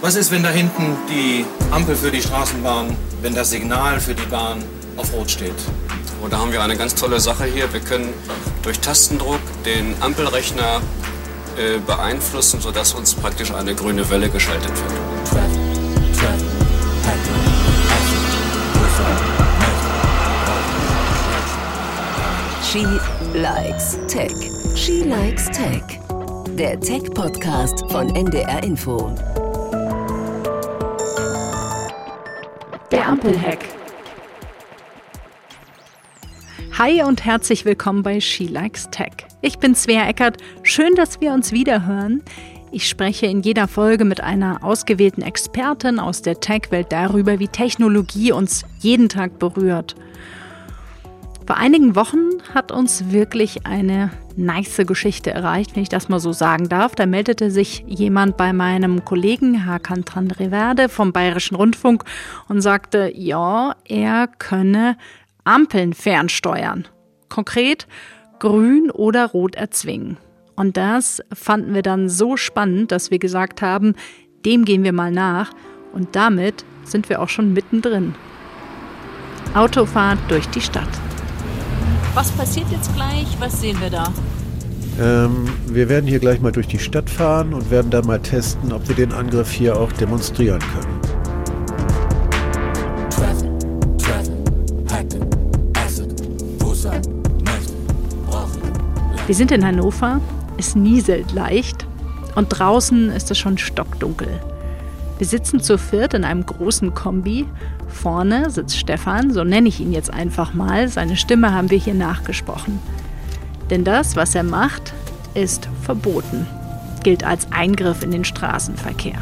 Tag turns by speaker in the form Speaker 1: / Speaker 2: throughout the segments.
Speaker 1: Was ist, wenn da hinten die Ampel für die Straßenbahn, wenn das Signal für die Bahn auf Rot steht?
Speaker 2: Und da haben wir eine ganz tolle Sache hier. Wir können durch Tastendruck den Ampelrechner äh, beeinflussen, sodass uns praktisch eine grüne Welle geschaltet wird.
Speaker 3: She likes Tech. She likes Tech. Der Tech-Podcast von NDR Info.
Speaker 4: Ampelhack. Hi und herzlich willkommen bei She Likes Tech. Ich bin Svea Eckert. Schön, dass wir uns wieder hören. Ich spreche in jeder Folge mit einer ausgewählten Expertin aus der Tech-Welt darüber, wie Technologie uns jeden Tag berührt. Vor einigen Wochen hat uns wirklich eine nice Geschichte erreicht, wenn ich das mal so sagen darf. Da meldete sich jemand bei meinem Kollegen Hakan Tandreverde vom Bayerischen Rundfunk und sagte, ja, er könne Ampeln fernsteuern. Konkret grün oder rot erzwingen. Und das fanden wir dann so spannend, dass wir gesagt haben, dem gehen wir mal nach. Und damit sind wir auch schon mittendrin. Autofahrt durch die Stadt.
Speaker 5: Was passiert jetzt gleich? Was sehen wir da?
Speaker 6: Ähm, wir werden hier gleich mal durch die Stadt fahren und werden dann mal testen, ob wir den Angriff hier auch demonstrieren können.
Speaker 4: Wir sind in Hannover, es nieselt leicht und draußen ist es schon stockdunkel. Wir sitzen zu viert in einem großen Kombi. Vorne sitzt Stefan, so nenne ich ihn jetzt einfach mal. Seine Stimme haben wir hier nachgesprochen. Denn das, was er macht, ist verboten, gilt als Eingriff in den Straßenverkehr.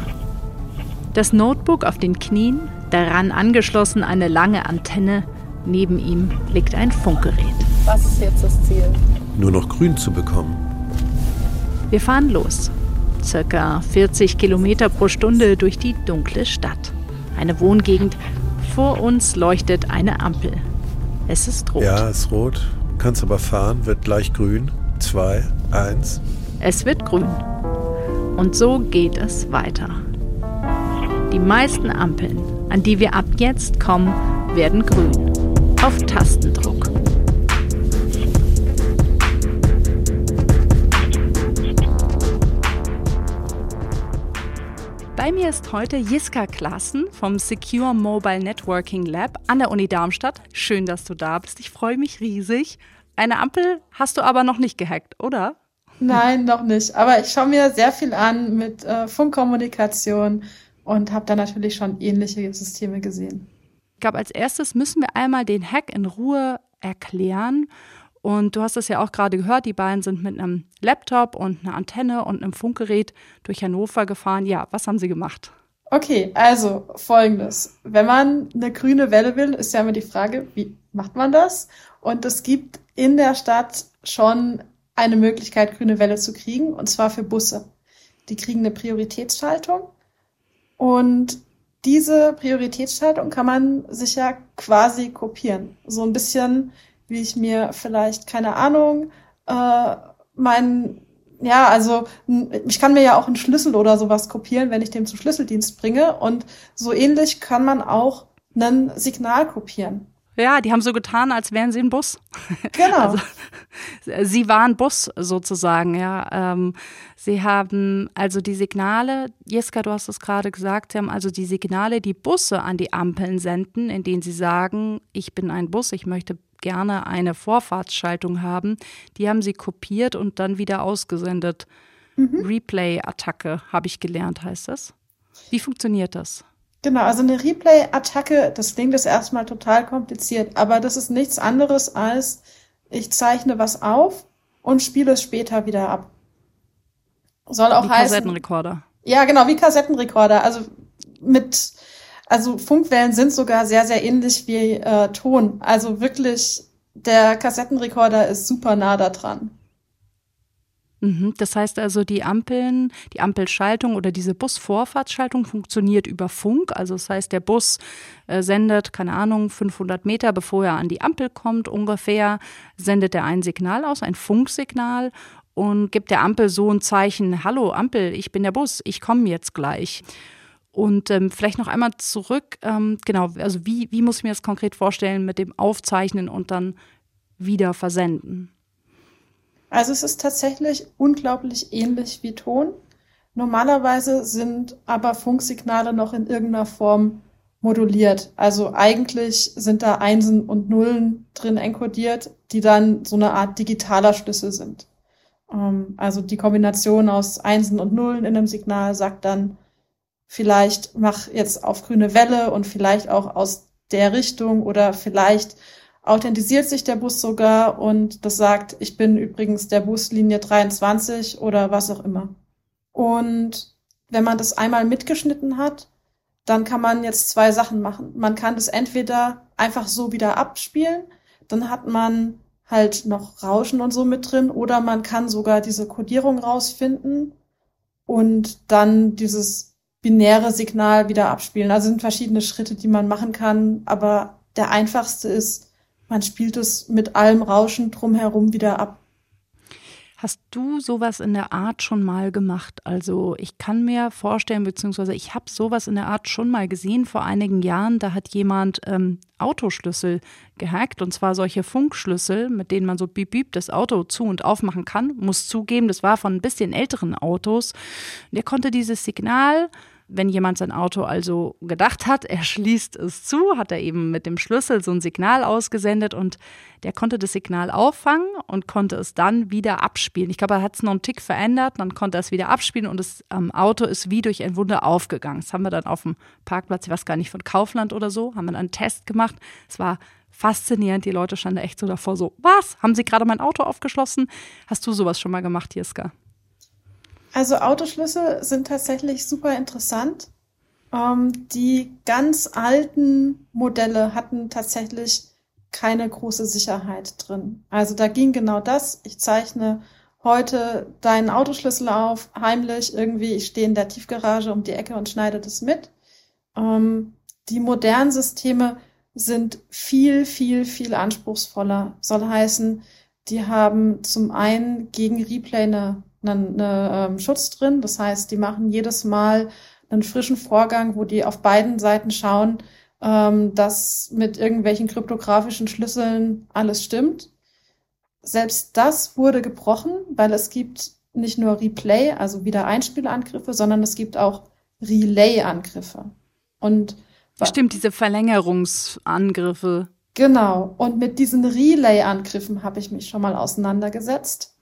Speaker 4: Das Notebook auf den Knien, daran angeschlossen eine lange Antenne, neben ihm liegt ein Funkgerät.
Speaker 7: Was ist jetzt das Ziel?
Speaker 6: Nur noch grün zu bekommen.
Speaker 4: Wir fahren los circa 40 Kilometer pro Stunde durch die dunkle Stadt. Eine Wohngegend. Vor uns leuchtet eine Ampel. Es ist rot.
Speaker 6: Ja, es ist rot. Kannst aber fahren, wird gleich grün. Zwei, eins.
Speaker 4: Es wird grün. Und so geht es weiter. Die meisten Ampeln, an die wir ab jetzt kommen, werden grün. Auf Tastendruck. Bei mir ist heute Jiska Klassen vom Secure Mobile Networking Lab an der Uni Darmstadt. Schön, dass du da bist. Ich freue mich riesig. Eine Ampel hast du aber noch nicht gehackt, oder?
Speaker 7: Nein, noch nicht. Aber ich schaue mir sehr viel an mit äh, Funkkommunikation und habe da natürlich schon ähnliche Systeme gesehen.
Speaker 4: Ich glaube, als erstes müssen wir einmal den Hack in Ruhe erklären. Und du hast es ja auch gerade gehört, die beiden sind mit einem Laptop und einer Antenne und einem Funkgerät durch Hannover gefahren. Ja, was haben sie gemacht?
Speaker 7: Okay, also folgendes. Wenn man eine grüne Welle will, ist ja immer die Frage, wie macht man das? Und es gibt in der Stadt schon eine Möglichkeit, grüne Welle zu kriegen, und zwar für Busse. Die kriegen eine Prioritätsschaltung und diese Prioritätsschaltung kann man sich ja quasi kopieren. So ein bisschen wie ich mir vielleicht, keine Ahnung, äh, mein, ja, also ich kann mir ja auch einen Schlüssel oder sowas kopieren, wenn ich den zum Schlüsseldienst bringe. Und so ähnlich kann man auch ein Signal kopieren.
Speaker 4: Ja, die haben so getan, als wären sie ein Bus.
Speaker 7: Genau.
Speaker 4: Also, sie waren Bus sozusagen, ja. Ähm, sie haben also die Signale, Jeska, du hast es gerade gesagt, sie haben also die Signale, die Busse an die Ampeln senden, in denen sie sagen, ich bin ein Bus, ich möchte gerne eine Vorfahrtsschaltung haben. Die haben sie kopiert und dann wieder ausgesendet. Mhm. Replay-Attacke, habe ich gelernt, heißt das. Wie funktioniert das?
Speaker 7: Genau, also eine Replay-Attacke, das klingt jetzt erstmal total kompliziert, aber das ist nichts anderes als, ich zeichne was auf und spiele es später wieder ab.
Speaker 4: Soll auch wie heißen. Kassettenrekorder.
Speaker 7: Ja, genau, wie Kassettenrekorder. Also mit, also Funkwellen sind sogar sehr, sehr ähnlich wie äh, Ton. Also wirklich, der Kassettenrekorder ist super nah da dran.
Speaker 4: Mhm. Das heißt also, die Ampeln, die Ampelschaltung oder diese Busvorfahrtsschaltung funktioniert über Funk. Also das heißt, der Bus äh, sendet, keine Ahnung, 500 Meter bevor er an die Ampel kommt ungefähr, sendet er ein Signal aus, ein Funksignal und gibt der Ampel so ein Zeichen, hallo Ampel, ich bin der Bus, ich komme jetzt gleich. Und ähm, vielleicht noch einmal zurück, ähm, genau, also wie, wie muss ich mir das konkret vorstellen mit dem Aufzeichnen und dann wieder versenden?
Speaker 7: Also es ist tatsächlich unglaublich ähnlich wie Ton. Normalerweise sind aber Funksignale noch in irgendeiner Form moduliert. Also eigentlich sind da Einsen und Nullen drin enkodiert, die dann so eine Art digitaler Schlüssel sind. Ähm, also die Kombination aus Einsen und Nullen in einem Signal sagt dann, vielleicht mach jetzt auf grüne Welle und vielleicht auch aus der Richtung oder vielleicht authentisiert sich der Bus sogar und das sagt, ich bin übrigens der Bus Linie 23 oder was auch immer. Und wenn man das einmal mitgeschnitten hat, dann kann man jetzt zwei Sachen machen. Man kann das entweder einfach so wieder abspielen, dann hat man halt noch Rauschen und so mit drin, oder man kann sogar diese Codierung rausfinden und dann dieses binäre Signal wieder abspielen. Also sind verschiedene Schritte, die man machen kann, aber der einfachste ist, man spielt es mit allem Rauschen drumherum wieder ab.
Speaker 4: Hast du sowas in der Art schon mal gemacht? Also ich kann mir vorstellen, beziehungsweise ich habe sowas in der Art schon mal gesehen vor einigen Jahren. Da hat jemand ähm, Autoschlüssel gehackt und zwar solche Funkschlüssel, mit denen man so bieb bieb das Auto zu und aufmachen kann. Muss zugeben, das war von ein bisschen älteren Autos. Der konnte dieses Signal wenn jemand sein Auto also gedacht hat, er schließt es zu, hat er eben mit dem Schlüssel so ein Signal ausgesendet und der konnte das Signal auffangen und konnte es dann wieder abspielen. Ich glaube, er hat es noch einen Tick verändert, dann konnte er es wieder abspielen und das ähm, Auto ist wie durch ein Wunder aufgegangen. Das haben wir dann auf dem Parkplatz, ich weiß gar nicht, von Kaufland oder so, haben wir dann einen Test gemacht. Es war faszinierend. Die Leute standen echt so davor, so, was? Haben Sie gerade mein Auto aufgeschlossen? Hast du sowas schon mal gemacht, Jiska?
Speaker 7: Also Autoschlüssel sind tatsächlich super interessant. Ähm, die ganz alten Modelle hatten tatsächlich keine große Sicherheit drin. Also da ging genau das. Ich zeichne heute deinen Autoschlüssel auf, heimlich irgendwie. Ich stehe in der Tiefgarage um die Ecke und schneide das mit. Ähm, die modernen Systeme sind viel, viel, viel anspruchsvoller. Soll heißen, die haben zum einen gegen Replay eine einen, einen ähm, Schutz drin. Das heißt, die machen jedes Mal einen frischen Vorgang, wo die auf beiden Seiten schauen, ähm, dass mit irgendwelchen kryptografischen Schlüsseln alles stimmt. Selbst das wurde gebrochen, weil es gibt nicht nur Replay, also Wiedereinspielangriffe, sondern es gibt auch Relay-Angriffe. Und
Speaker 4: Stimmt, diese Verlängerungsangriffe.
Speaker 7: Genau. Und mit diesen Relay-Angriffen habe ich mich schon mal auseinandergesetzt.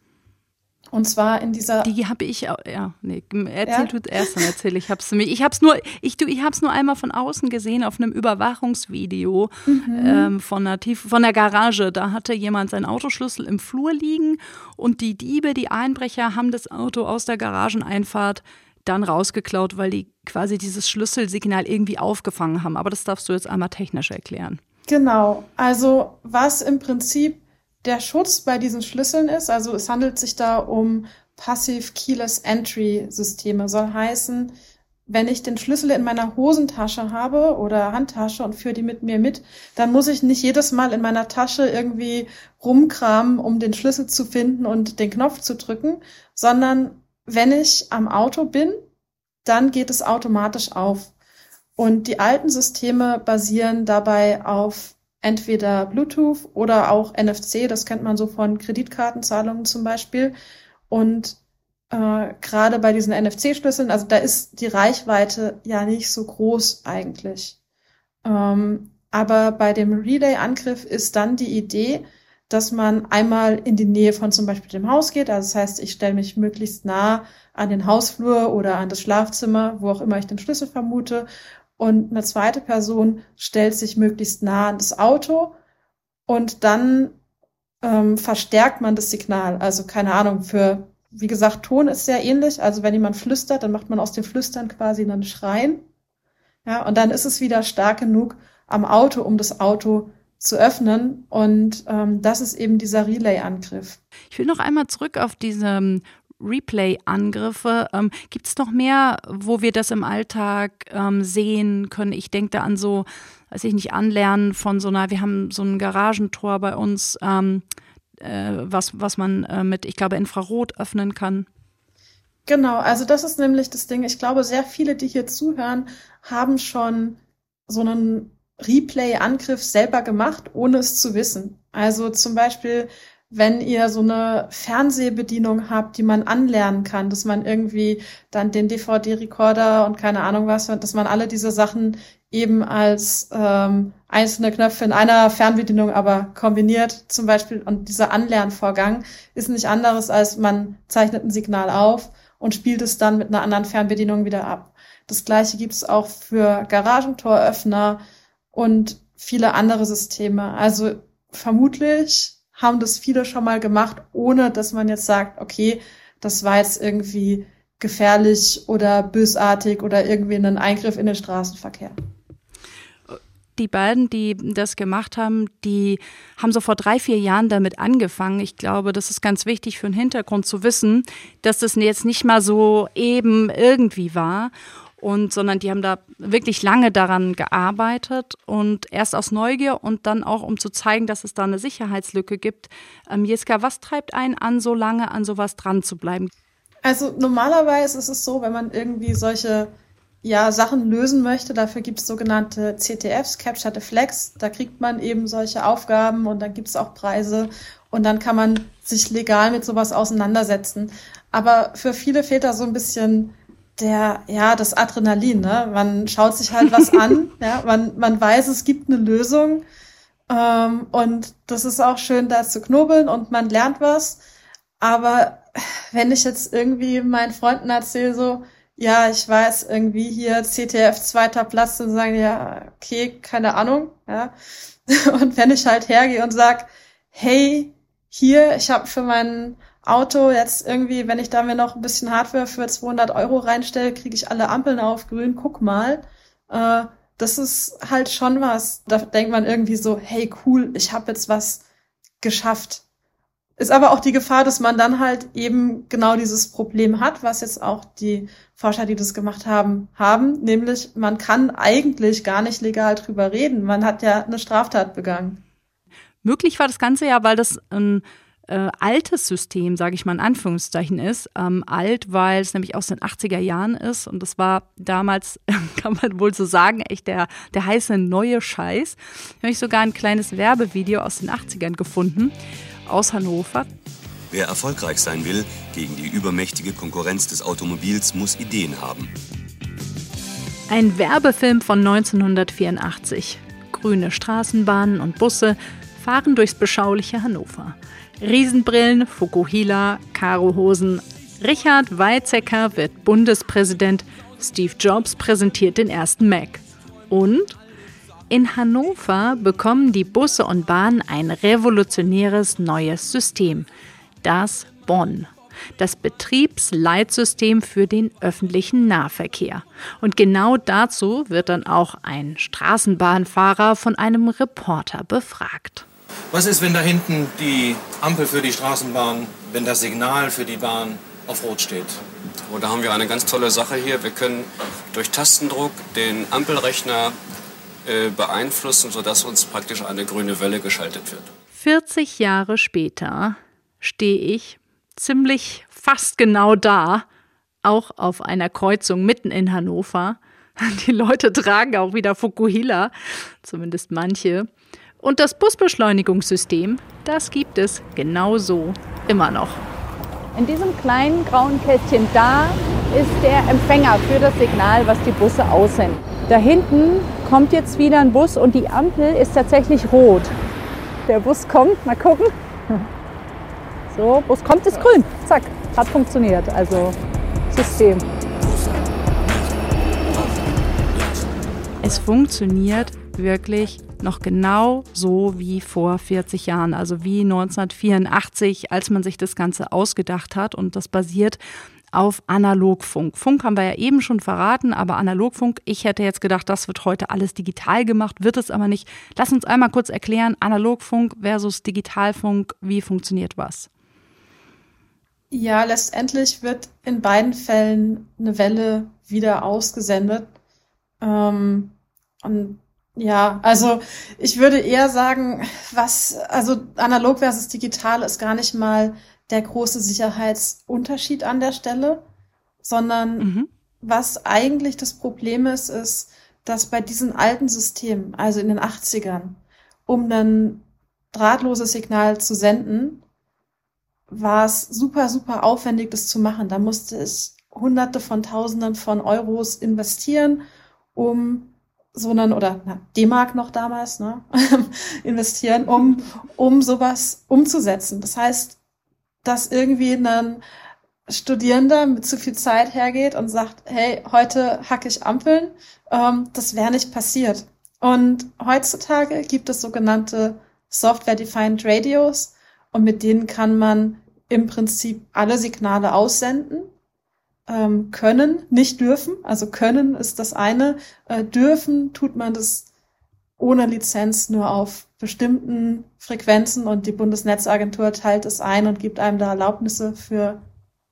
Speaker 7: Und zwar in dieser.
Speaker 4: Die habe ich auch, ja, nee, erzähl ja? du erst, dann erzähl ich. Hab's ich hab's nur, ich, ich hab's nur einmal von außen gesehen auf einem Überwachungsvideo mhm. ähm, von, einer Tief, von der Garage. Da hatte jemand seinen Autoschlüssel im Flur liegen und die Diebe, die Einbrecher, haben das Auto aus der Garageneinfahrt dann rausgeklaut, weil die quasi dieses Schlüsselsignal irgendwie aufgefangen haben. Aber das darfst du jetzt einmal technisch erklären.
Speaker 7: Genau. Also was im Prinzip der Schutz bei diesen Schlüsseln ist, also es handelt sich da um Passive Keyless Entry Systeme, soll heißen, wenn ich den Schlüssel in meiner Hosentasche habe oder Handtasche und führe die mit mir mit, dann muss ich nicht jedes Mal in meiner Tasche irgendwie rumkramen, um den Schlüssel zu finden und den Knopf zu drücken, sondern wenn ich am Auto bin, dann geht es automatisch auf. Und die alten Systeme basieren dabei auf entweder Bluetooth oder auch NFC, das kennt man so von Kreditkartenzahlungen zum Beispiel. Und äh, gerade bei diesen NFC-Schlüsseln, also da ist die Reichweite ja nicht so groß eigentlich. Ähm, aber bei dem Relay-Angriff ist dann die Idee, dass man einmal in die Nähe von zum Beispiel dem Haus geht. Also das heißt, ich stelle mich möglichst nah an den Hausflur oder an das Schlafzimmer, wo auch immer ich den Schlüssel vermute und eine zweite Person stellt sich möglichst nah an das Auto und dann ähm, verstärkt man das Signal. Also keine Ahnung, für, wie gesagt, Ton ist sehr ähnlich. Also wenn jemand flüstert, dann macht man aus dem Flüstern quasi einen Schreien. Ja, und dann ist es wieder stark genug am Auto, um das Auto zu öffnen. Und ähm, das ist eben dieser Relay-Angriff.
Speaker 4: Ich will noch einmal zurück auf diese Replay-Angriffe. Ähm, Gibt es noch mehr, wo wir das im Alltag ähm, sehen können? Ich denke da an so, weiß ich nicht, Anlernen von so einer, wir haben so ein Garagentor bei uns, ähm, äh, was, was man äh, mit, ich glaube, Infrarot öffnen kann.
Speaker 7: Genau, also das ist nämlich das Ding. Ich glaube, sehr viele, die hier zuhören, haben schon so einen Replay-Angriff selber gemacht, ohne es zu wissen. Also zum Beispiel, wenn ihr so eine Fernsehbedienung habt, die man anlernen kann, dass man irgendwie dann den DVD-Recorder und keine Ahnung was, dass man alle diese Sachen eben als ähm, einzelne Knöpfe in einer Fernbedienung aber kombiniert zum Beispiel. Und dieser Anlernvorgang ist nicht anderes, als man zeichnet ein Signal auf und spielt es dann mit einer anderen Fernbedienung wieder ab. Das gleiche gibt es auch für Garagentoröffner und viele andere Systeme. Also vermutlich haben das viele schon mal gemacht, ohne dass man jetzt sagt, okay, das war jetzt irgendwie gefährlich oder bösartig oder irgendwie ein Eingriff in den Straßenverkehr
Speaker 4: die beiden, die das gemacht haben, die haben so vor drei, vier Jahren damit angefangen. Ich glaube, das ist ganz wichtig für den Hintergrund zu wissen, dass das jetzt nicht mal so eben irgendwie war. Und, sondern die haben da wirklich lange daran gearbeitet und erst aus Neugier und dann auch, um zu zeigen, dass es da eine Sicherheitslücke gibt. Ähm, Jeska, was treibt einen an, so lange an sowas dran zu bleiben?
Speaker 7: Also normalerweise ist es so, wenn man irgendwie solche ja, Sachen lösen möchte, dafür gibt es sogenannte CTFs, Capture the Flags. Da kriegt man eben solche Aufgaben und dann gibt es auch Preise und dann kann man sich legal mit sowas auseinandersetzen. Aber für viele fehlt da so ein bisschen der, ja, das Adrenalin. Ne? Man schaut sich halt was an, ja, man, man weiß, es gibt eine Lösung ähm, und das ist auch schön, da zu knobeln und man lernt was. Aber wenn ich jetzt irgendwie meinen Freunden erzähle, so, ja, ich weiß, irgendwie hier CTF zweiter Platz und sagen, ja, okay, keine Ahnung, ja. Und wenn ich halt hergehe und sag, hey, hier, ich habe für mein Auto jetzt irgendwie, wenn ich da mir noch ein bisschen Hardware für 200 Euro reinstelle, kriege ich alle Ampeln auf grün, guck mal. Äh, das ist halt schon was. Da denkt man irgendwie so, hey, cool, ich habe jetzt was geschafft. Ist aber auch die Gefahr, dass man dann halt eben genau dieses Problem hat, was jetzt auch die Forscher, die das gemacht haben, haben, nämlich man kann eigentlich gar nicht legal drüber reden. Man hat ja eine Straftat begangen.
Speaker 4: Möglich war das Ganze ja, weil das ein äh, altes System, sage ich mal in Anführungszeichen, ist. Ähm, alt, weil es nämlich aus den 80er Jahren ist und das war damals, kann man wohl so sagen, echt der, der heiße neue Scheiß. Da habe ich sogar ein kleines Werbevideo aus den 80ern gefunden aus Hannover.
Speaker 8: Wer erfolgreich sein will gegen die übermächtige Konkurrenz des Automobils, muss Ideen haben.
Speaker 4: Ein Werbefilm von 1984. Grüne Straßenbahnen und Busse fahren durchs beschauliche Hannover. Riesenbrillen, Fukuhila, Karohosen. Richard Weizsäcker wird Bundespräsident. Steve Jobs präsentiert den ersten Mac. Und in Hannover bekommen die Busse und Bahnen ein revolutionäres neues System, das Bonn, das Betriebsleitsystem für den öffentlichen Nahverkehr. Und genau dazu wird dann auch ein Straßenbahnfahrer von einem Reporter befragt.
Speaker 1: Was ist, wenn da hinten die Ampel für die Straßenbahn, wenn das Signal für die Bahn auf Rot steht?
Speaker 2: Oh, da haben wir eine ganz tolle Sache hier. Wir können durch Tastendruck den Ampelrechner äh, beeinflussen, sodass uns praktisch eine grüne Welle geschaltet wird.
Speaker 4: 40 Jahre später stehe ich ziemlich fast genau da, auch auf einer Kreuzung mitten in Hannover. Die Leute tragen auch wieder Fukuhila, zumindest manche. Und das Busbeschleunigungssystem, das gibt es genauso immer noch.
Speaker 9: In diesem kleinen grauen Kästchen da ist der Empfänger für das Signal, was die Busse aussenden. Da hinten kommt jetzt wieder ein Bus und die Ampel ist tatsächlich rot. Der Bus kommt, mal gucken. So, Bus kommt, ist grün. Zack, hat funktioniert. Also System.
Speaker 4: Es funktioniert wirklich noch genau so wie vor 40 Jahren, also wie 1984, als man sich das Ganze ausgedacht hat. Und das basiert auf Analogfunk. Funk haben wir ja eben schon verraten, aber Analogfunk, ich hätte jetzt gedacht, das wird heute alles digital gemacht, wird es aber nicht. Lass uns einmal kurz erklären, Analogfunk versus Digitalfunk, wie funktioniert was?
Speaker 7: Ja, letztendlich wird in beiden Fällen eine Welle wieder ausgesendet. Ähm, und ja, also ich würde eher sagen, was, also analog versus digital ist gar nicht mal der große Sicherheitsunterschied an der Stelle. sondern mhm. was eigentlich das Problem ist, ist, dass bei diesen alten Systemen, also in den 80ern, um ein drahtloses Signal zu senden, war es super, super aufwendig, das zu machen. Da musste ich Hunderte von Tausenden von Euros investieren, um so einen, oder D-Mark noch damals, ne, investieren, um, um sowas umzusetzen. Das heißt, dass irgendwie ein Studierender mit zu viel Zeit hergeht und sagt, hey, heute hacke ich Ampeln, ähm, das wäre nicht passiert. Und heutzutage gibt es sogenannte Software-Defined Radios und mit denen kann man im Prinzip alle Signale aussenden ähm, können, nicht dürfen. Also können ist das eine. Äh, dürfen tut man das ohne Lizenz nur auf bestimmten Frequenzen und die Bundesnetzagentur teilt es ein und gibt einem da Erlaubnisse für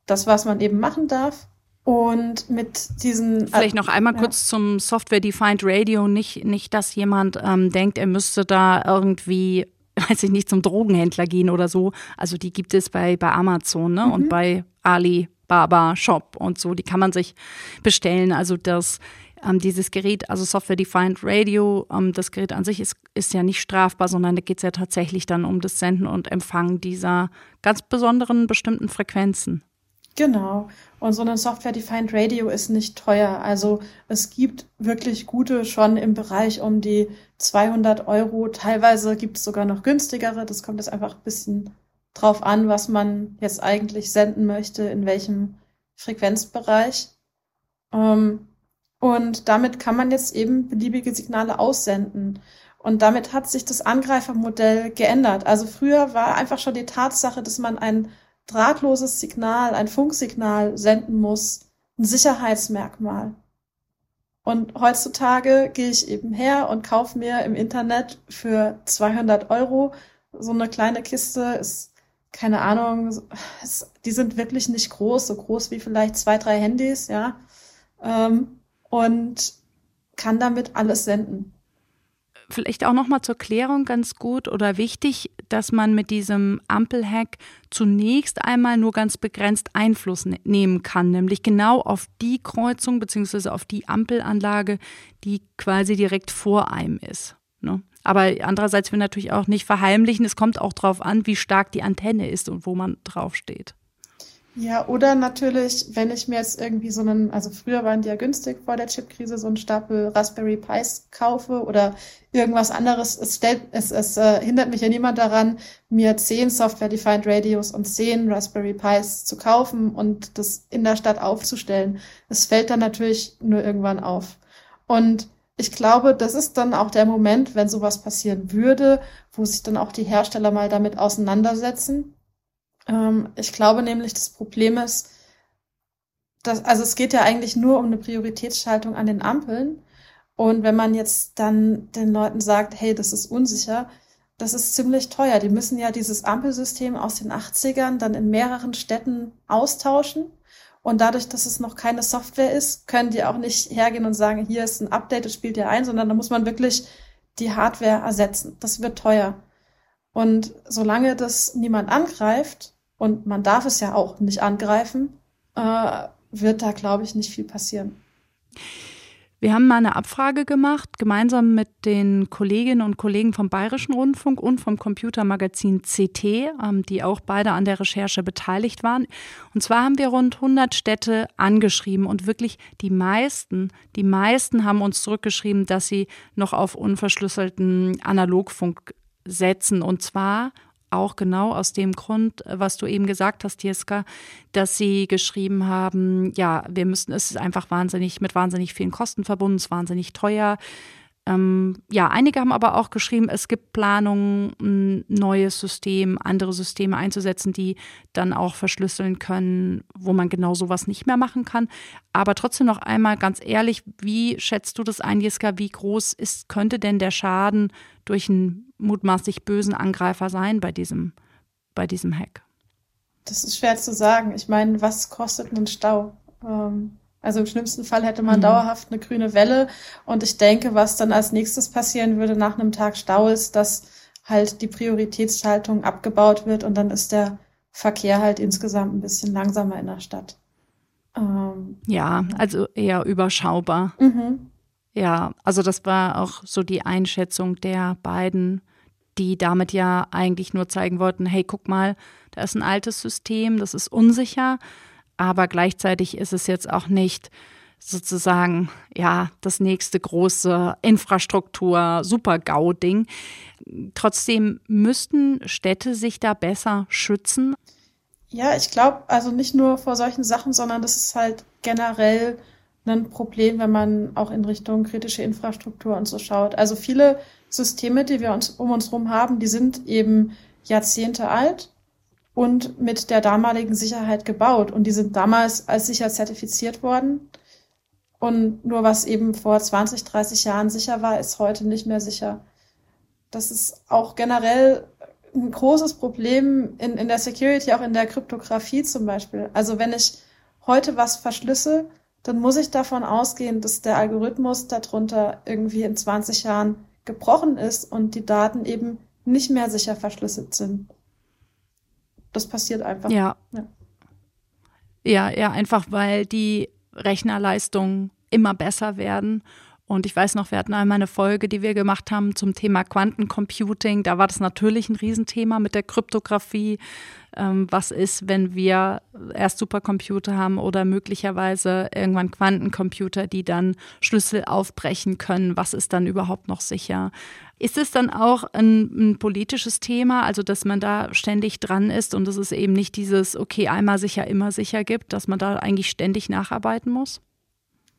Speaker 7: das, was man eben machen darf. Und mit diesen.
Speaker 4: Vielleicht noch einmal ja. kurz zum Software-Defined Radio. Nicht, nicht, dass jemand ähm, denkt, er müsste da irgendwie, weiß ich nicht, zum Drogenhändler gehen oder so. Also die gibt es bei, bei Amazon ne? Mhm. und bei Ali Baba Shop und so. Die kann man sich bestellen. Also das ähm, dieses Gerät, also Software Defined Radio, ähm, das Gerät an sich ist, ist ja nicht strafbar, sondern da geht es ja tatsächlich dann um das Senden und Empfangen dieser ganz besonderen bestimmten Frequenzen.
Speaker 7: Genau. Und so ein Software-Defined Radio ist nicht teuer. Also es gibt wirklich gute schon im Bereich um die 200 Euro. Teilweise gibt es sogar noch günstigere. Das kommt jetzt einfach ein bisschen drauf an, was man jetzt eigentlich senden möchte, in welchem Frequenzbereich. Ähm, und damit kann man jetzt eben beliebige Signale aussenden. Und damit hat sich das Angreifermodell geändert. Also früher war einfach schon die Tatsache, dass man ein drahtloses Signal, ein Funksignal senden muss, ein Sicherheitsmerkmal. Und heutzutage gehe ich eben her und kaufe mir im Internet für 200 Euro so eine kleine Kiste, ist keine Ahnung, die sind wirklich nicht groß, so groß wie vielleicht zwei, drei Handys, ja. Ähm, und kann damit alles senden.
Speaker 4: Vielleicht auch nochmal zur Klärung ganz gut oder wichtig, dass man mit diesem Ampelhack zunächst einmal nur ganz begrenzt Einfluss ne nehmen kann, nämlich genau auf die Kreuzung bzw. auf die Ampelanlage, die quasi direkt vor einem ist. Ne? Aber andererseits will natürlich auch nicht verheimlichen, es kommt auch darauf an, wie stark die Antenne ist und wo man draufsteht.
Speaker 7: Ja, oder natürlich, wenn ich mir jetzt irgendwie so einen, also früher waren die ja günstig vor der Chipkrise, so einen Stapel Raspberry Pis kaufe oder irgendwas anderes. Es stellt, es, es äh, hindert mich ja niemand daran, mir zehn Software-Defined Radios und zehn Raspberry Pis zu kaufen und das in der Stadt aufzustellen. Es fällt dann natürlich nur irgendwann auf. Und ich glaube, das ist dann auch der Moment, wenn sowas passieren würde, wo sich dann auch die Hersteller mal damit auseinandersetzen. Ähm, ich glaube nämlich, das Problem ist, dass, also es geht ja eigentlich nur um eine Prioritätsschaltung an den Ampeln. Und wenn man jetzt dann den Leuten sagt, hey, das ist unsicher, das ist ziemlich teuer. Die müssen ja dieses Ampelsystem aus den 80ern dann in mehreren Städten austauschen. Und dadurch, dass es noch keine Software ist, können die auch nicht hergehen und sagen, hier ist ein Update, das spielt ihr ein, sondern da muss man wirklich die Hardware ersetzen. Das wird teuer. Und solange das niemand angreift, und man darf es ja auch nicht angreifen, äh, wird da, glaube ich, nicht viel passieren.
Speaker 4: Wir haben mal eine Abfrage gemacht, gemeinsam mit den Kolleginnen und Kollegen vom Bayerischen Rundfunk und vom Computermagazin CT, ähm, die auch beide an der Recherche beteiligt waren. Und zwar haben wir rund 100 Städte angeschrieben und wirklich die meisten, die meisten haben uns zurückgeschrieben, dass sie noch auf unverschlüsselten Analogfunk setzen und zwar auch genau aus dem Grund, was du eben gesagt hast, Jeska, dass sie geschrieben haben, ja, wir müssen, es ist einfach wahnsinnig, mit wahnsinnig vielen Kosten verbunden, es ist wahnsinnig teuer. Ähm, ja, einige haben aber auch geschrieben, es gibt Planungen, ein neues System, andere Systeme einzusetzen, die dann auch verschlüsseln können, wo man genau sowas nicht mehr machen kann. Aber trotzdem noch einmal ganz ehrlich, wie schätzt du das ein, Jeska? Wie groß ist, könnte denn der Schaden durch einen mutmaßlich bösen Angreifer sein bei diesem, bei diesem Hack?
Speaker 7: Das ist schwer zu sagen. Ich meine, was kostet ein Stau? Ähm also im schlimmsten Fall hätte man mhm. dauerhaft eine grüne Welle. Und ich denke, was dann als nächstes passieren würde nach einem Tag Stau ist, dass halt die Prioritätsschaltung abgebaut wird und dann ist der Verkehr halt insgesamt ein bisschen langsamer in der Stadt. Ähm,
Speaker 4: ja, also eher überschaubar.
Speaker 7: mhm.
Speaker 4: Ja, also das war auch so die Einschätzung der beiden, die damit ja eigentlich nur zeigen wollten, hey, guck mal, da ist ein altes System, das ist unsicher, aber gleichzeitig ist es jetzt auch nicht sozusagen ja das nächste große Infrastruktur Super-GAU-Ding. Trotzdem müssten Städte sich da besser schützen.
Speaker 7: Ja, ich glaube, also nicht nur vor solchen Sachen, sondern das ist halt generell ein Problem, wenn man auch in Richtung kritische Infrastruktur und so schaut. Also viele Systeme, die wir uns um uns herum haben, die sind eben Jahrzehnte alt und mit der damaligen Sicherheit gebaut. Und die sind damals als sicher zertifiziert worden. Und nur was eben vor 20, 30 Jahren sicher war, ist heute nicht mehr sicher. Das ist auch generell ein großes Problem in, in der Security, auch in der Kryptographie zum Beispiel. Also wenn ich heute was verschlüssel, dann muss ich davon ausgehen, dass der Algorithmus darunter irgendwie in 20 Jahren gebrochen ist und die Daten eben nicht mehr sicher verschlüsselt sind. Das passiert einfach.
Speaker 4: Ja. Ja, ja, ja einfach weil die Rechnerleistungen immer besser werden und ich weiß noch, wir hatten einmal eine Folge, die wir gemacht haben zum Thema Quantencomputing. Da war das natürlich ein Riesenthema mit der Kryptographie. Ähm, was ist, wenn wir erst Supercomputer haben oder möglicherweise irgendwann Quantencomputer, die dann Schlüssel aufbrechen können? Was ist dann überhaupt noch sicher? Ist es dann auch ein, ein politisches Thema, also dass man da ständig dran ist und dass es eben nicht dieses, okay, einmal sicher, immer sicher gibt, dass man da eigentlich ständig nacharbeiten muss?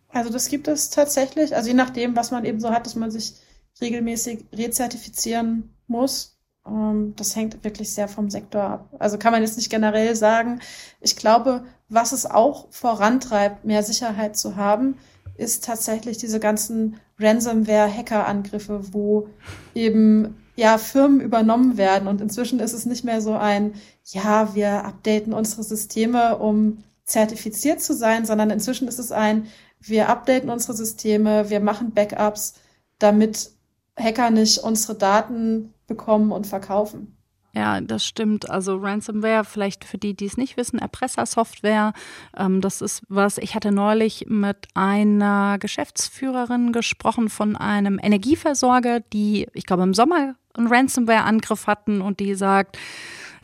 Speaker 7: Also das gibt es tatsächlich, also je nachdem, was man eben so hat, dass man sich regelmäßig rezertifizieren muss. Ähm, das hängt wirklich sehr vom Sektor ab. Also kann man jetzt nicht generell sagen. Ich glaube, was es auch vorantreibt, mehr Sicherheit zu haben, ist tatsächlich diese ganzen Ransomware-Hacker-Angriffe, wo eben ja Firmen übernommen werden. Und inzwischen ist es nicht mehr so ein, ja, wir updaten unsere Systeme, um zertifiziert zu sein, sondern inzwischen ist es ein, wir updaten unsere Systeme, wir machen Backups, damit Hacker nicht unsere Daten bekommen und verkaufen.
Speaker 4: Ja, das stimmt. Also Ransomware, vielleicht für die, die es nicht wissen, Erpressersoftware. Ähm, das ist was, ich hatte neulich mit einer Geschäftsführerin gesprochen von einem Energieversorger, die, ich glaube, im Sommer einen Ransomware-Angriff hatten und die sagt,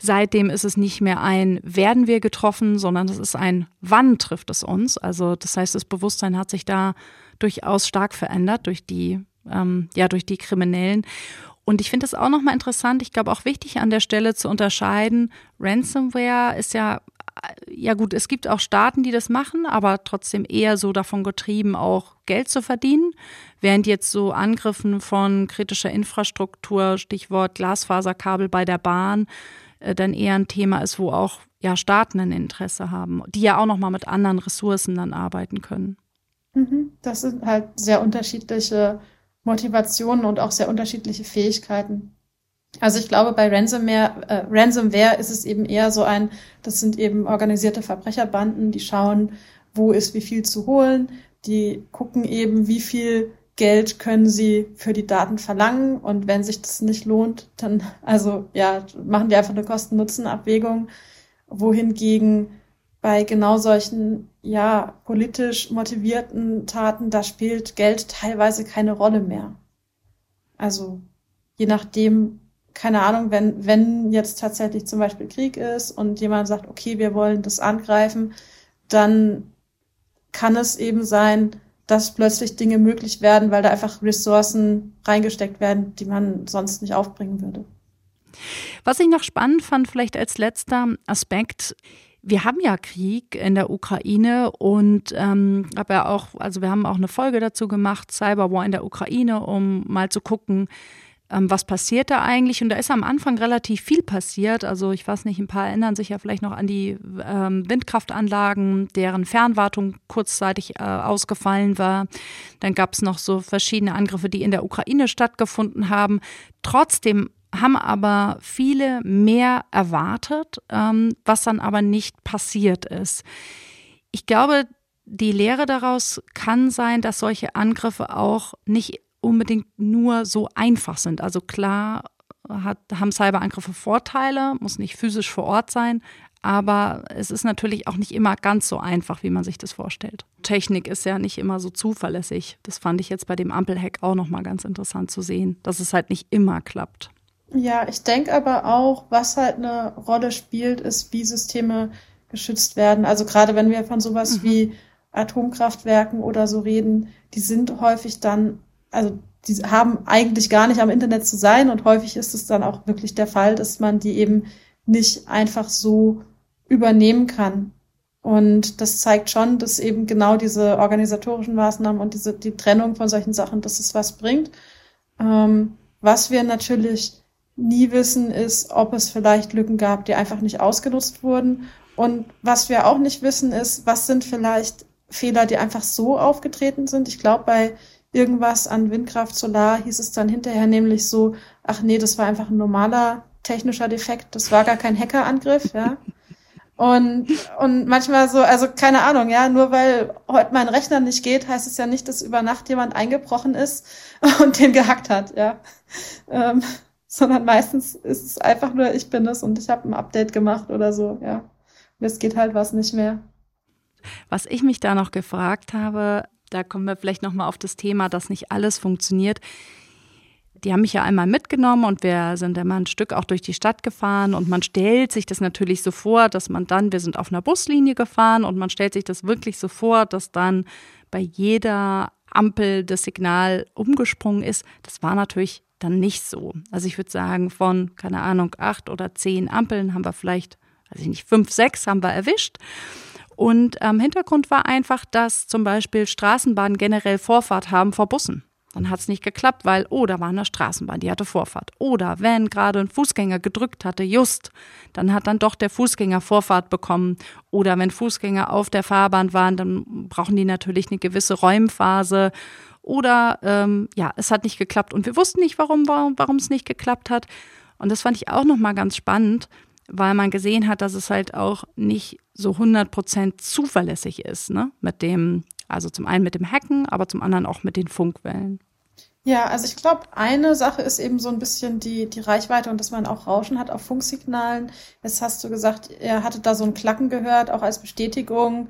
Speaker 4: Seitdem ist es nicht mehr ein werden wir getroffen, sondern es ist ein wann trifft es uns. Also das heißt, das Bewusstsein hat sich da durchaus stark verändert durch die, ähm, ja, durch die Kriminellen. Und ich finde es auch nochmal interessant, ich glaube auch wichtig an der Stelle zu unterscheiden, Ransomware ist ja, ja gut, es gibt auch Staaten, die das machen, aber trotzdem eher so davon getrieben, auch Geld zu verdienen, während jetzt so Angriffen von kritischer Infrastruktur, Stichwort Glasfaserkabel bei der Bahn, äh, dann eher ein Thema ist, wo auch ja Staaten ein Interesse haben, die ja auch noch mal mit anderen Ressourcen dann arbeiten können.
Speaker 7: Mhm. Das sind halt sehr unterschiedliche Motivationen und auch sehr unterschiedliche Fähigkeiten. Also ich glaube, bei Ransomware, äh, Ransomware ist es eben eher so ein, das sind eben organisierte Verbrecherbanden, die schauen, wo ist wie viel zu holen, die gucken eben, wie viel Geld können sie für die Daten verlangen und wenn sich das nicht lohnt, dann also ja, machen die einfach eine Kosten-Nutzen-Abwägung, wohingegen bei genau solchen ja politisch motivierten Taten da spielt Geld teilweise keine Rolle mehr. Also je nachdem, keine Ahnung, wenn wenn jetzt tatsächlich zum Beispiel Krieg ist und jemand sagt, okay, wir wollen das angreifen, dann kann es eben sein, dass plötzlich Dinge möglich werden, weil da einfach Ressourcen reingesteckt werden, die man sonst nicht aufbringen würde.
Speaker 4: Was ich noch spannend fand, vielleicht als letzter Aspekt, wir haben ja Krieg in der Ukraine und ähm, habe ja auch, also wir haben auch eine Folge dazu gemacht, Cyberwar in der Ukraine, um mal zu gucken, ähm, was passiert da eigentlich? Und da ist am Anfang relativ viel passiert. Also ich weiß nicht, ein paar erinnern sich ja vielleicht noch an die ähm, Windkraftanlagen, deren Fernwartung kurzzeitig äh, ausgefallen war. Dann gab es noch so verschiedene Angriffe, die in der Ukraine stattgefunden haben. Trotzdem haben aber viele mehr erwartet, ähm, was dann aber nicht passiert ist. Ich glaube, die Lehre daraus kann sein, dass solche Angriffe auch nicht unbedingt nur so einfach sind. Also klar, hat, haben Cyberangriffe Vorteile, muss nicht physisch vor Ort sein, aber es ist natürlich auch nicht immer ganz so einfach, wie man sich das vorstellt. Technik ist ja nicht immer so zuverlässig. Das fand ich jetzt bei dem Ampelhack auch nochmal ganz interessant zu sehen, dass es halt nicht immer klappt.
Speaker 7: Ja, ich denke aber auch, was halt eine Rolle spielt, ist, wie Systeme geschützt werden. Also gerade wenn wir von sowas mhm. wie Atomkraftwerken oder so reden, die sind häufig dann, also die haben eigentlich gar nicht am Internet zu sein und häufig ist es dann auch wirklich der Fall, dass man die eben nicht einfach so übernehmen kann. Und das zeigt schon, dass eben genau diese organisatorischen Maßnahmen und diese, die Trennung von solchen Sachen, dass es was bringt. Ähm, was wir natürlich nie wissen, ist, ob es vielleicht Lücken gab, die einfach nicht ausgenutzt wurden. Und was wir auch nicht wissen, ist, was sind vielleicht Fehler, die einfach so aufgetreten sind. Ich glaube, bei irgendwas an Windkraft, Solar hieß es dann hinterher nämlich so, ach nee, das war einfach ein normaler technischer Defekt, das war gar kein Hackerangriff, ja. Und, und manchmal so, also keine Ahnung, ja, nur weil heute mein Rechner nicht geht, heißt es ja nicht, dass über Nacht jemand eingebrochen ist und den gehackt hat, ja. Ähm, sondern meistens ist es einfach nur, ich bin es und ich habe ein Update gemacht oder so, ja. Und es geht halt was nicht mehr.
Speaker 4: Was ich mich da noch gefragt habe, da kommen wir vielleicht nochmal auf das Thema, dass nicht alles funktioniert die haben mich ja einmal mitgenommen und wir sind immer ein Stück auch durch die Stadt gefahren und man stellt sich das natürlich so vor, dass man dann, wir sind auf einer Buslinie gefahren und man stellt sich das wirklich so vor, dass dann bei jeder Ampel das Signal umgesprungen ist. Das war natürlich dann nicht so. Also ich würde sagen, von, keine Ahnung, acht oder zehn Ampeln haben wir vielleicht, weiß ich nicht, fünf, sechs haben wir erwischt. Und ähm, Hintergrund war einfach, dass zum Beispiel Straßenbahnen generell Vorfahrt haben vor Bussen. Dann hat es nicht geklappt, weil, oh, da war eine Straßenbahn, die hatte Vorfahrt. Oder wenn gerade ein Fußgänger gedrückt hatte, just, dann hat dann doch der Fußgänger Vorfahrt bekommen. Oder wenn Fußgänger auf der Fahrbahn waren, dann brauchen die natürlich eine gewisse Räumphase. Oder ähm, ja, es hat nicht geklappt und wir wussten nicht, warum, warum, es nicht geklappt hat. Und das fand ich auch nochmal ganz spannend, weil man gesehen hat, dass es halt auch nicht so 100% zuverlässig ist, ne? Mit dem also zum einen mit dem Hacken, aber zum anderen auch mit den Funkwellen.
Speaker 7: Ja, also ich glaube, eine Sache ist eben so ein bisschen die, die Reichweite und dass man auch Rauschen hat auf Funksignalen. Jetzt hast du gesagt, er hatte da so ein Klacken gehört, auch als Bestätigung,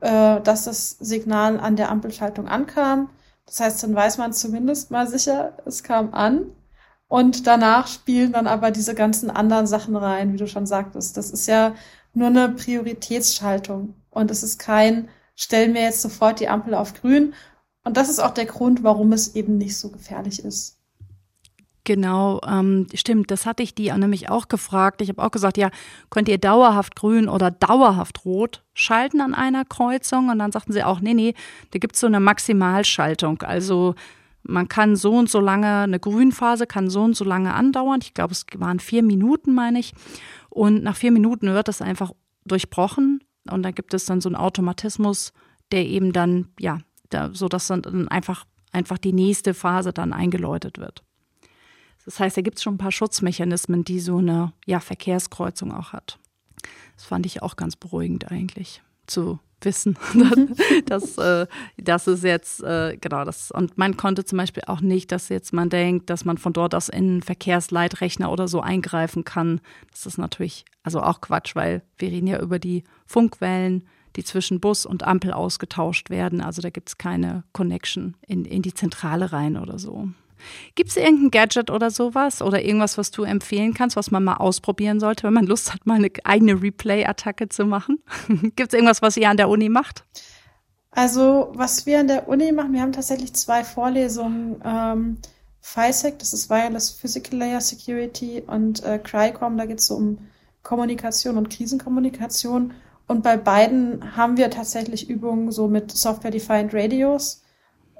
Speaker 7: äh, dass das Signal an der Ampelschaltung ankam. Das heißt, dann weiß man zumindest mal sicher, es kam an. Und danach spielen dann aber diese ganzen anderen Sachen rein, wie du schon sagtest. Das ist ja nur eine Prioritätsschaltung und es ist kein stellen wir jetzt sofort die Ampel auf grün. Und das ist auch der Grund, warum es eben nicht so gefährlich ist.
Speaker 4: Genau, ähm, stimmt. Das hatte ich die nämlich auch gefragt. Ich habe auch gesagt, ja, könnt ihr dauerhaft grün oder dauerhaft rot schalten an einer Kreuzung? Und dann sagten sie auch, nee, nee, da gibt es so eine Maximalschaltung. Also man kann so und so lange, eine Grünphase kann so und so lange andauern. Ich glaube, es waren vier Minuten, meine ich. Und nach vier Minuten wird das einfach durchbrochen und da gibt es dann so einen Automatismus, der eben dann, ja, da, so dass dann einfach, einfach die nächste Phase dann eingeläutet wird. Das heißt, da gibt es schon ein paar Schutzmechanismen, die so eine ja, Verkehrskreuzung auch hat. Das fand ich auch ganz beruhigend eigentlich zu wissen, mhm. dass, äh, dass es jetzt, äh, genau das, und man konnte zum Beispiel auch nicht, dass jetzt man denkt, dass man von dort aus in einen Verkehrsleitrechner oder so eingreifen kann. Das ist natürlich also auch Quatsch, weil wir reden ja über die Funkwellen, die zwischen Bus und Ampel ausgetauscht werden. Also da gibt es keine Connection in, in die Zentrale rein oder so. Gibt es irgendein Gadget oder sowas oder irgendwas, was du empfehlen kannst, was man mal ausprobieren sollte, wenn man Lust hat, mal eine eigene Replay-Attacke zu machen? Gibt es irgendwas, was ihr an der Uni macht?
Speaker 7: Also, was wir an der Uni machen, wir haben tatsächlich zwei Vorlesungen. Ähm, FISEC, das ist Wireless Physical Layer Security, und äh, CRICOM, da geht es so um Kommunikation und Krisenkommunikation. Und bei beiden haben wir tatsächlich Übungen so mit Software-Defined Radios.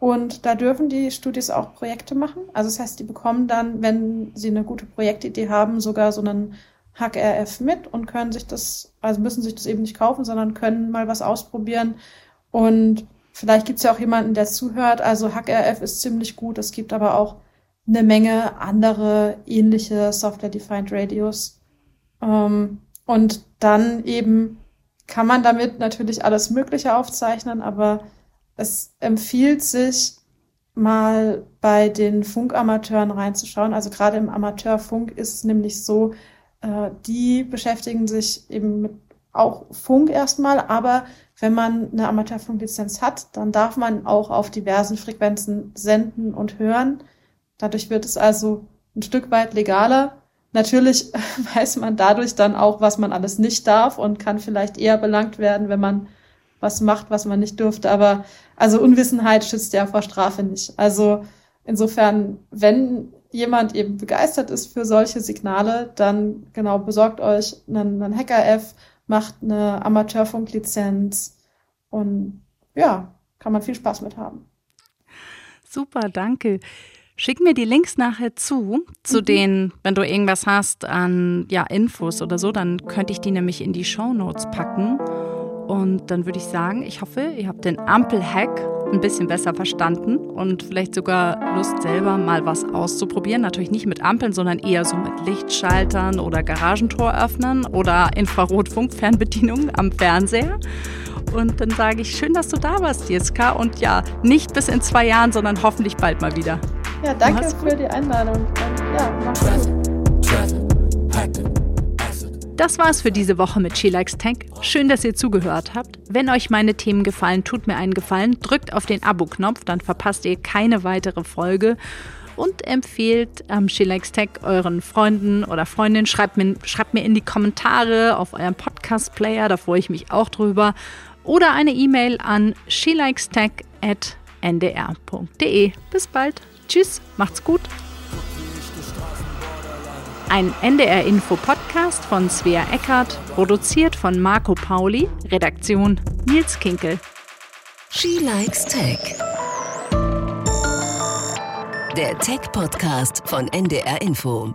Speaker 7: Und da dürfen die Studis auch Projekte machen. Also das heißt, die bekommen dann, wenn sie eine gute Projektidee haben, sogar so einen HackRF mit und können sich das, also müssen sich das eben nicht kaufen, sondern können mal was ausprobieren. Und vielleicht gibt es ja auch jemanden, der zuhört. Also HackRF ist ziemlich gut. Es gibt aber auch eine Menge andere ähnliche Software-Defined Radios. Ähm, und dann eben kann man damit natürlich alles Mögliche aufzeichnen, aber es empfiehlt sich, mal bei den Funkamateuren reinzuschauen. Also gerade im Amateurfunk ist es nämlich so, äh, die beschäftigen sich eben mit auch Funk erstmal, aber wenn man eine Amateurfunklizenz hat, dann darf man auch auf diversen Frequenzen senden und hören. Dadurch wird es also ein Stück weit legaler. Natürlich weiß man dadurch dann auch, was man alles nicht darf und kann vielleicht eher belangt werden, wenn man was macht, was man nicht dürfte. Aber also Unwissenheit schützt ja vor Strafe nicht. Also insofern, wenn jemand eben begeistert ist für solche Signale, dann genau besorgt euch einen, einen Hacker-F, macht eine Amateurfunklizenz und ja, kann man viel Spaß mit haben.
Speaker 4: Super, danke. Schick mir die Links nachher zu, zu mhm. den, wenn du irgendwas hast an ja, Infos oder so, dann könnte ich die nämlich in die Show Notes packen. Und dann würde ich sagen, ich hoffe, ihr habt den Ampel-Hack ein bisschen besser verstanden und vielleicht sogar Lust selber mal was auszuprobieren. Natürlich nicht mit Ampeln, sondern eher so mit Lichtschaltern oder Garagentoröffnern oder Infrarotfunkfernbedienungen am Fernseher. Und dann sage ich, schön, dass du da warst, Jeska. Und ja, nicht bis in zwei Jahren, sondern hoffentlich bald mal wieder.
Speaker 7: Ja, danke für die Einladung. Und ja, mach's gut.
Speaker 4: Das war's für diese Woche mit She Likes Tech. Schön, dass ihr zugehört habt. Wenn euch meine Themen gefallen, tut mir einen Gefallen, drückt auf den Abo-Knopf, dann verpasst ihr keine weitere Folge und empfehlt ähm, She Likes Tech euren Freunden oder Freundinnen. Schreibt mir, schreibt mir in die Kommentare auf eurem Podcast-Player, da freue ich mich auch drüber. Oder eine E-Mail an shelikestech.ndr.de. Bis bald. Tschüss, macht's gut. Ein NDR Info Podcast von Svea Eckert, produziert von Marco Pauli, Redaktion Nils Kinkel.
Speaker 3: She Likes Tech. Der Tech Podcast von NDR Info.